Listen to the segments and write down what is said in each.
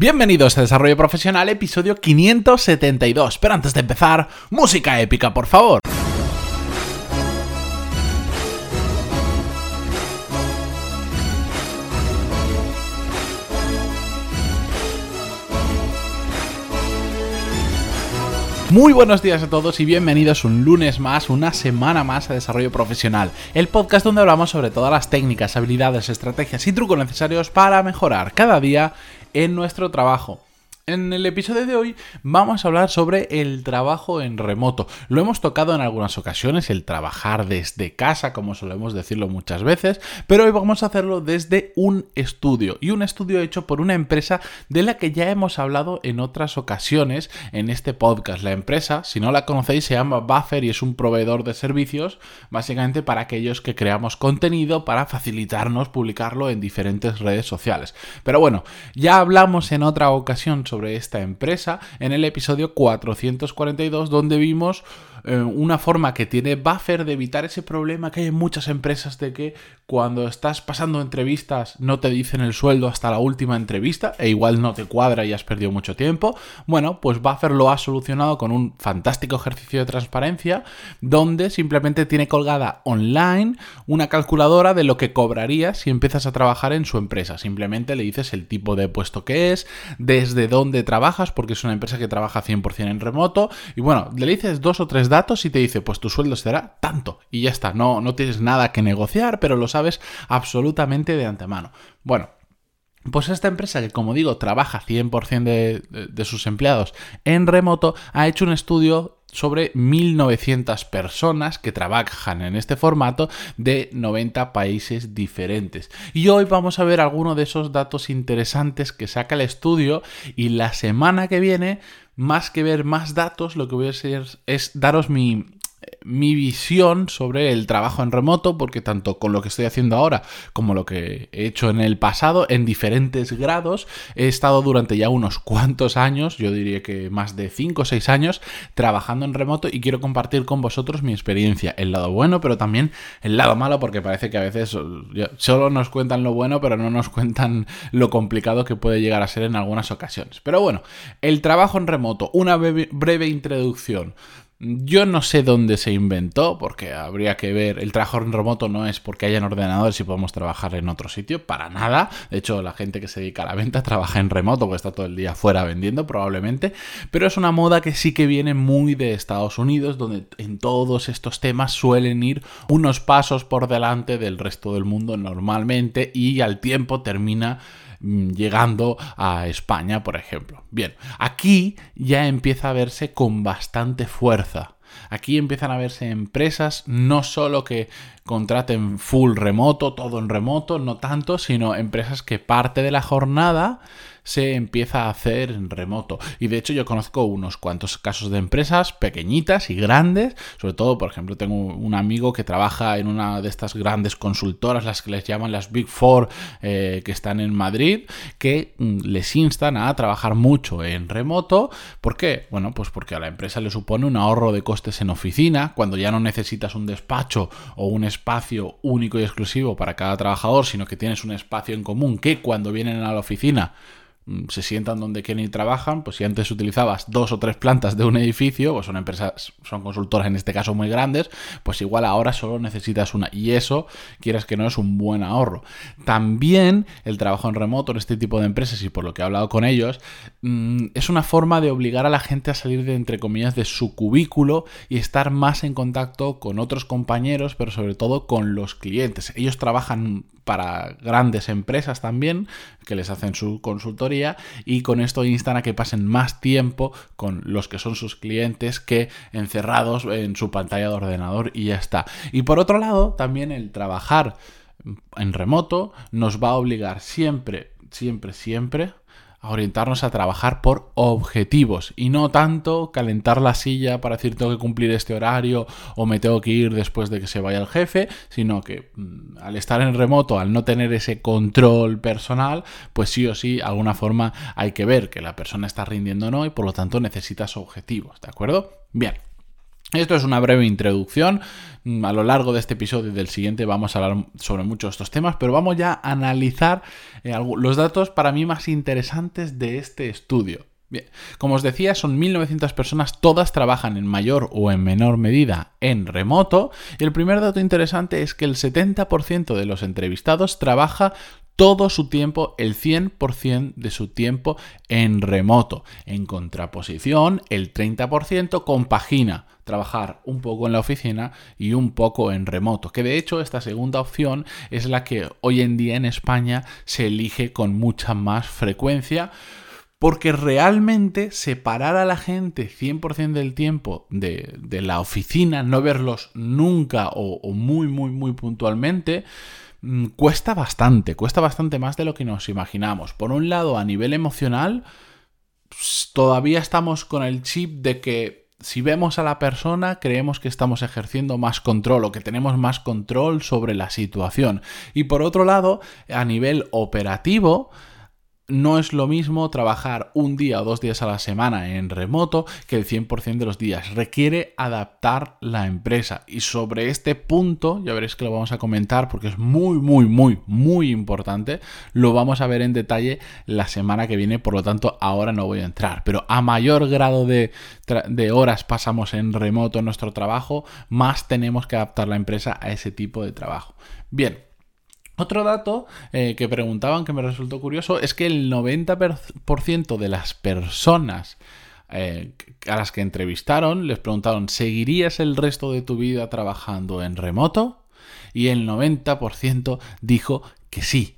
Bienvenidos a Desarrollo Profesional, episodio 572. Pero antes de empezar, música épica, por favor. Muy buenos días a todos y bienvenidos un lunes más, una semana más a Desarrollo Profesional, el podcast donde hablamos sobre todas las técnicas, habilidades, estrategias y trucos necesarios para mejorar cada día en nuestro trabajo. En el episodio de hoy vamos a hablar sobre el trabajo en remoto. Lo hemos tocado en algunas ocasiones, el trabajar desde casa, como solemos decirlo muchas veces, pero hoy vamos a hacerlo desde un estudio y un estudio hecho por una empresa de la que ya hemos hablado en otras ocasiones en este podcast. La empresa, si no la conocéis, se llama Buffer y es un proveedor de servicios básicamente para aquellos que creamos contenido para facilitarnos publicarlo en diferentes redes sociales. Pero bueno, ya hablamos en otra ocasión sobre sobre esta empresa en el episodio 442 donde vimos eh, una forma que tiene Buffer de evitar ese problema que hay en muchas empresas de que cuando estás pasando entrevistas no te dicen el sueldo hasta la última entrevista e igual no te cuadra y has perdido mucho tiempo. Bueno, pues Buffer lo ha solucionado con un fantástico ejercicio de transparencia donde simplemente tiene colgada online una calculadora de lo que cobrarías si empiezas a trabajar en su empresa. Simplemente le dices el tipo de puesto que es, desde dónde trabajas, porque es una empresa que trabaja 100% en remoto, y bueno, le dices dos o tres datos y te dice, pues tu sueldo será tanto. Y ya está, no, no tienes nada que negociar, pero lo sabes absolutamente de antemano. Bueno, pues esta empresa que, como digo, trabaja 100% de, de, sus empleados en remoto, ha hecho un estudio sobre 1.900 personas que trabajan en este formato de 90 países diferentes. Y hoy vamos a ver algunos de esos datos interesantes que saca el estudio y la semana que viene más que ver más datos, lo que voy a hacer es daros mi, mi visión sobre el trabajo en remoto, porque tanto con lo que estoy haciendo ahora como lo que he hecho en el pasado, en diferentes grados, he estado durante ya unos cuantos años, yo diría que más de 5 o 6 años, trabajando en remoto y quiero compartir con vosotros mi experiencia, el lado bueno, pero también el lado malo, porque parece que a veces solo nos cuentan lo bueno, pero no nos cuentan lo complicado que puede llegar a ser en algunas ocasiones. Pero bueno, el trabajo en remoto, una breve introducción. Yo no sé dónde se inventó, porque habría que ver. El trabajo en remoto no es porque hayan ordenadores y podemos trabajar en otro sitio, para nada. De hecho, la gente que se dedica a la venta trabaja en remoto, porque está todo el día fuera vendiendo, probablemente. Pero es una moda que sí que viene muy de Estados Unidos, donde en todos estos temas suelen ir unos pasos por delante del resto del mundo normalmente y al tiempo termina llegando a España, por ejemplo. Bien, aquí ya empieza a verse con bastante fuerza. Aquí empiezan a verse empresas no solo que contraten full remoto, todo en remoto, no tanto, sino empresas que parte de la jornada se empieza a hacer en remoto. Y de hecho yo conozco unos cuantos casos de empresas pequeñitas y grandes, sobre todo, por ejemplo, tengo un amigo que trabaja en una de estas grandes consultoras, las que les llaman las Big Four, eh, que están en Madrid, que mm, les instan a trabajar mucho en remoto. ¿Por qué? Bueno, pues porque a la empresa le supone un ahorro de costes en oficina, cuando ya no necesitas un despacho o un espacio único y exclusivo para cada trabajador, sino que tienes un espacio en común que cuando vienen a la oficina se sientan donde quieren y trabajan, pues si antes utilizabas dos o tres plantas de un edificio, pues son empresas, son consultoras en este caso muy grandes, pues igual ahora solo necesitas una. Y eso, quieras que no, es un buen ahorro. También el trabajo en remoto en este tipo de empresas, y por lo que he hablado con ellos, mm, es una forma de obligar a la gente a salir de, entre comillas, de su cubículo y estar más en contacto con otros compañeros, pero sobre todo con los clientes. Ellos trabajan para grandes empresas también que les hacen su consultoría y con esto instan a que pasen más tiempo con los que son sus clientes que encerrados en su pantalla de ordenador y ya está. Y por otro lado, también el trabajar en remoto nos va a obligar siempre, siempre, siempre a orientarnos a trabajar por objetivos y no tanto calentar la silla para decir tengo que cumplir este horario o me tengo que ir después de que se vaya el jefe, sino que mm, al estar en remoto, al no tener ese control personal, pues sí o sí, alguna forma hay que ver que la persona está rindiendo o no y por lo tanto necesitas objetivos, ¿de acuerdo? Bien. Esto es una breve introducción. Mm, a lo largo de este episodio y del siguiente vamos a hablar sobre muchos de estos temas, pero vamos ya a analizar eh, los datos para mí más interesantes de este estudio. Bien, como os decía, son 1.900 personas, todas trabajan en mayor o en menor medida en remoto. Y el primer dato interesante es que el 70% de los entrevistados trabaja todo su tiempo, el 100% de su tiempo en remoto. En contraposición, el 30% compagina trabajar un poco en la oficina y un poco en remoto. Que de hecho esta segunda opción es la que hoy en día en España se elige con mucha más frecuencia porque realmente separar a la gente 100% del tiempo de, la oficina, no verlos nunca o, muy, muy, muy puntualmente, cuesta bastante, cuesta bastante más de lo que nos imaginamos. Por un lado, a nivel emocional, pues, todavía estamos con el chip de que si vemos a la persona creemos que estamos ejerciendo más control o que tenemos más control sobre la situación. Y por otro lado, a nivel operativo, no es lo mismo trabajar un día o dos días a la semana en remoto que el 100% de los días. Requiere adaptar la empresa. Y sobre este punto, ya veréis que lo vamos a comentar porque es muy, muy, muy, muy importante. Lo vamos a ver en detalle la semana que viene, por lo tanto ahora no voy a entrar. Pero a mayor grado de, de horas pasamos en remoto en nuestro trabajo, más tenemos que adaptar la empresa a ese tipo de trabajo. Bien, otro dato eh, que preguntaban que me resultó curioso es que el 90% de las personas eh, a las que entrevistaron les preguntaron, ¿seguirías el resto de tu vida trabajando en remoto? Y el 90% dijo que sí,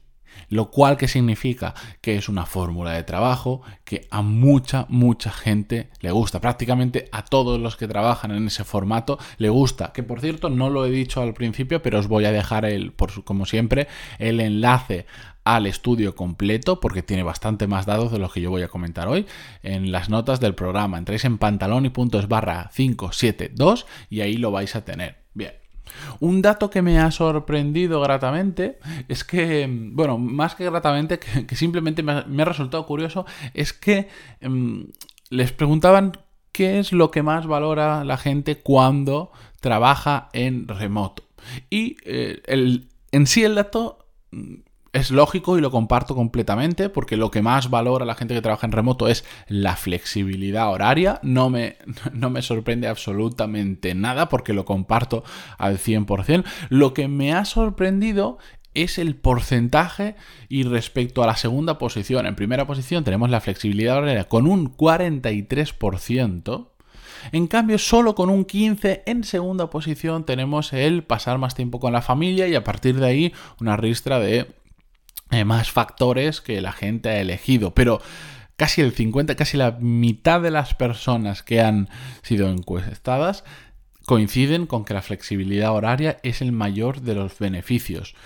lo cual que significa que es una fórmula de trabajo que a mucha, mucha gente le gusta. Prácticamente a todos los que trabajan en ese formato le gusta. Que por cierto, no lo he dicho al principio, pero os voy a dejar el, por, como siempre, el enlace al estudio completo porque tiene bastante más datos de los que yo voy a comentar hoy en las notas del programa. Entréis en pantalón y puntos barra 572 y ahí lo vais a tener. Bien. Un dato que me ha sorprendido gratamente es que, bueno, más que gratamente, que, simplemente me ha, resultado curioso, es que em, les preguntaban qué es lo que más valora la gente cuando trabaja en remoto. Y eh, el, en sí el dato es lógico y lo comparto completamente porque lo que más valora la gente que trabaja en remoto es la flexibilidad horaria. No me, no me sorprende absolutamente nada porque lo comparto al 100%. Lo que me ha sorprendido es el porcentaje y respecto a la segunda posición. En primera posición tenemos la flexibilidad horaria con un 43%. En cambio, solo con un 15 en segunda posición tenemos el pasar más tiempo con la familia y a partir de ahí una ristra de eh, más factores que la gente ha elegido, pero casi el 50, casi la mitad de las personas que han sido encuestadas coinciden con que la flexibilidad horaria es el mayor de los beneficios.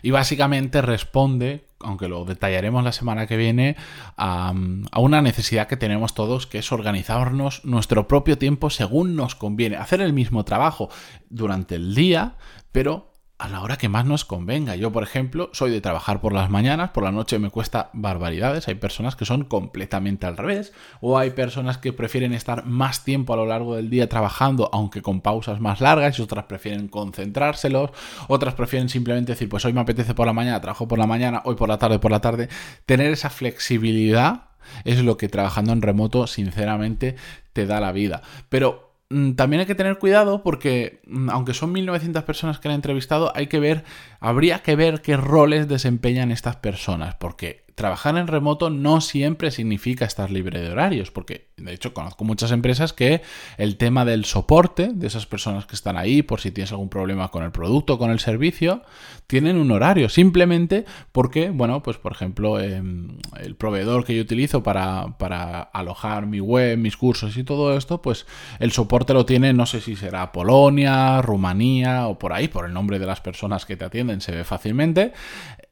Y básicamente responde, aunque lo detallaremos la semana que viene, a, a, una necesidad que tenemos todos, que es organizarnos nuestro propio tiempo según nos conviene. Hacer el mismo trabajo durante el día, pero a la hora que más nos convenga. Yo, por ejemplo, soy de trabajar por las mañanas, por la noche me cuesta barbaridades. Hay personas que son completamente al revés, o hay personas que prefieren estar más tiempo a lo largo del día trabajando, aunque con pausas más largas, y otras prefieren concentrárselos, otras prefieren simplemente decir, pues hoy me apetece por la mañana, trabajo por la mañana, hoy por la tarde, por la tarde. Tener esa flexibilidad es lo que trabajando en remoto, sinceramente, te da la vida. Pero también hay que tener cuidado porque, mm, aunque son 1900 personas que han entrevistado, hay que ver, habría que ver qué roles desempeñan estas personas, porque trabajar en remoto no siempre significa estar libre de horarios, porque de hecho conozco muchas empresas que el tema del soporte de esas personas que están ahí, por si tienes algún problema con el producto con el servicio, tienen un horario, simplemente porque, bueno, pues por ejemplo, em, el proveedor que yo utilizo para, para alojar mi web, mis cursos y todo esto, pues el soporte lo tiene, no sé si será Polonia, Rumanía o por ahí, por el nombre de las personas que te atienden, se ve fácilmente.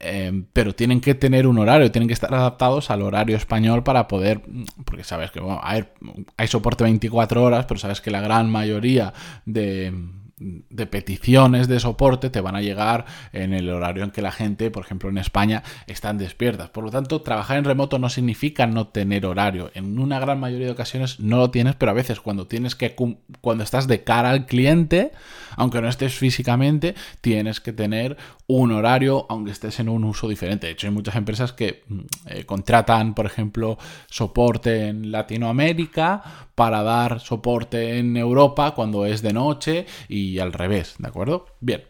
Em, pero tienen que tener un horario, tienen que estar adaptados al horario español para poder, porque sabes que hay, soporte 24 horas, pero sabes que la gran mayoría de, de peticiones de soporte te van a llegar en el horario en que la gente, por ejemplo en España, están despiertas. Por lo tanto, trabajar en remoto no significa no tener horario. En una gran mayoría de ocasiones no lo tienes, pero a veces cuando tienes que cuando estás de cara al cliente, aunque no estés físicamente, tienes que tener un horario, aunque estés en un uso diferente. De hecho, hay muchas empresas que mm, eh, contratan, por ejemplo, soporte en Latinoamérica para dar soporte en Europa cuando es de noche y al revés, ¿de acuerdo? Bien.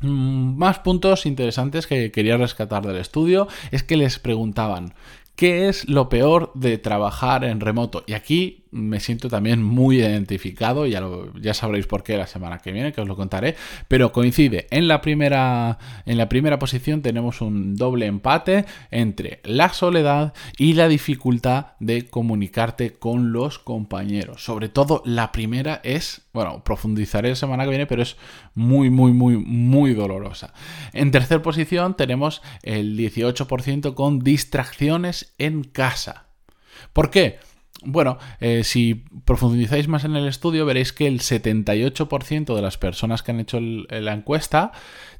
Mm, más puntos interesantes que quería rescatar del estudio es que les preguntaban ¿Qué es lo peor de trabajar en remoto? Y aquí me siento también muy identificado, ya, ya sabréis por qué la semana que viene, que os lo contaré, pero coincide. En la, primera, en la primera posición tenemos un doble empate entre la soledad y la dificultad de comunicarte con los compañeros. Sobre todo la primera es, bueno, profundizaré la semana que viene, pero es muy, muy, muy, muy dolorosa. En tercera posición tenemos el 18% con distracciones en casa. ¿Por qué? Bueno, eh, si profundizáis más en el estudio, veréis que el 78% de las personas que han hecho la encuesta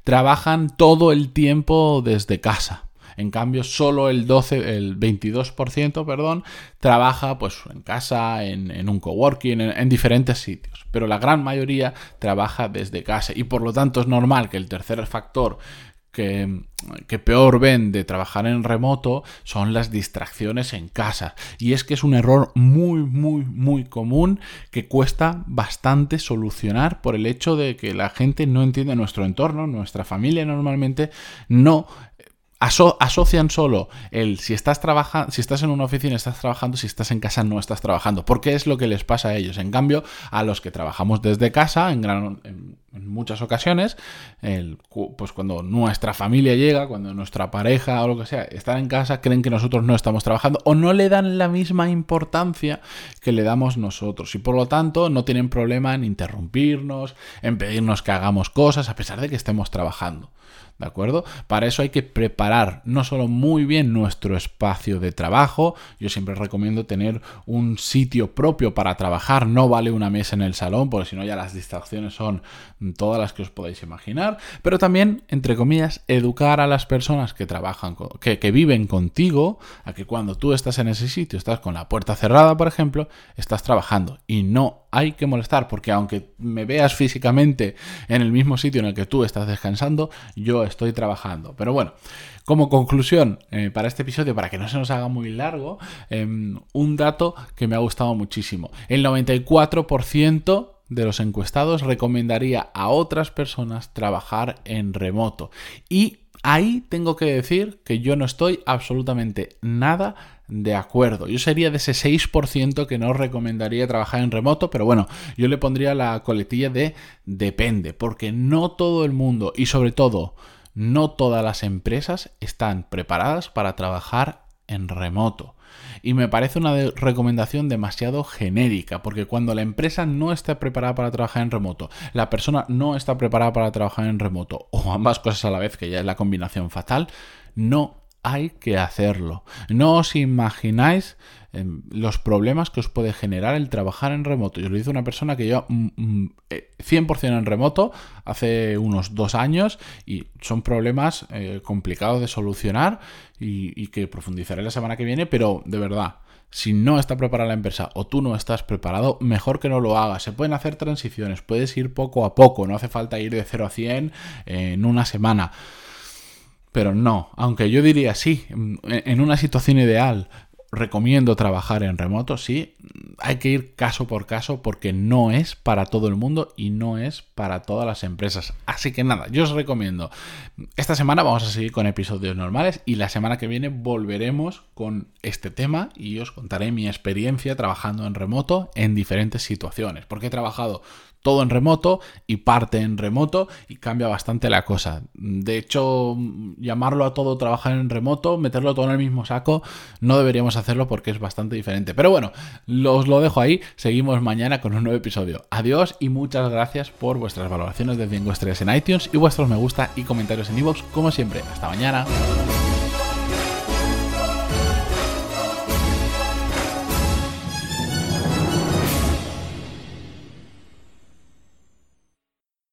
trabajan todo el tiempo desde casa. En cambio, solo el 12, el 22%, perdón, trabaja pues en casa, en, un coworking, en diferentes sitios. Pero la gran mayoría trabaja desde casa y por lo tanto es normal que el tercer factor que, peor ven de trabajar en remoto son las distracciones en casa. Y es que es un error muy, muy, muy común que cuesta bastante solucionar por el hecho de que la gente no entiende nuestro entorno, nuestra familia normalmente no asocian solo el si estás trabajando, si estás en una oficina estás trabajando, si estás en casa no estás trabajando, porque es lo que les pasa a ellos. En cambio, a los que trabajamos desde casa, en, gran, en, muchas ocasiones, el, pues cuando nuestra familia llega, cuando nuestra pareja o lo que sea están en casa, creen que nosotros no estamos trabajando o no le dan la misma importancia que le damos nosotros y por lo tanto no tienen problema en interrumpirnos, en pedirnos que hagamos cosas a pesar de que estemos trabajando. ¿De acuerdo? Para eso hay que preparar no solo muy bien nuestro espacio de trabajo, yo siempre recomiendo tener un sitio propio para trabajar, no vale una mesa en el salón, porque si no ya las distracciones son todas las que os podéis imaginar, pero también, entre comillas, educar a las personas que trabajan, que, que viven contigo, a que cuando tú estás en ese sitio, estás con la puerta cerrada, por ejemplo, estás trabajando y no hay que molestar, porque aunque me veas físicamente en el mismo sitio en el que tú estás descansando, yo estoy trabajando. Pero bueno, como conclusión eh, para este episodio, para que no se nos haga muy largo, em, un dato que me ha gustado muchísimo. El 94% de los encuestados recomendaría a otras personas trabajar en remoto. Y ahí tengo que decir que yo no estoy absolutamente nada de acuerdo. Yo sería de ese 6% que no recomendaría trabajar en remoto, pero bueno, yo le pondría la coletilla de depende, porque no todo el mundo y sobre todo no todas las empresas están preparadas para trabajar en remoto. Y me parece una recomendación demasiado genérica, porque cuando la empresa no está preparada para trabajar en remoto, la persona no está preparada para trabajar en remoto, o ambas cosas a la vez, que ya es la combinación fatal, no hay que hacerlo. No os imagináis em, los problemas que os puede generar el trabajar en remoto. Yo lo dice una persona que yo 100% mm, mm, eh, en remoto hace unos dos años y son problemas eh, complicados de solucionar y, y que profundizaré la semana que viene, pero de verdad. Si no está preparada la empresa o tú no estás preparado, mejor que no lo hagas. Se pueden hacer transiciones, puedes ir poco a poco, no hace falta ir de 0 a 100 en una semana. Pero no, aunque yo diría sí, en una situación ideal recomiendo trabajar en remoto, sí, hay que ir caso por caso porque no es para todo el mundo y no es para todas las empresas. Así que nada, yo os recomiendo. Esta semana vamos a seguir con episodios normales y la semana que viene volveremos con este tema y os contaré mi experiencia trabajando en remoto en diferentes situaciones. Porque he trabajado todo en remoto y parte en remoto y cambia bastante la cosa. De hecho, llamarlo a todo trabajar en remoto, meterlo todo en el mismo saco, no deberíamos hacerlo porque es bastante diferente. Pero bueno, os lo dejo ahí, seguimos mañana con un nuevo episodio. Adiós y muchas gracias por vuestras valoraciones de 5 estrellas en iTunes y vuestros me gusta y comentarios en iVoox, como siempre. Hasta mañana.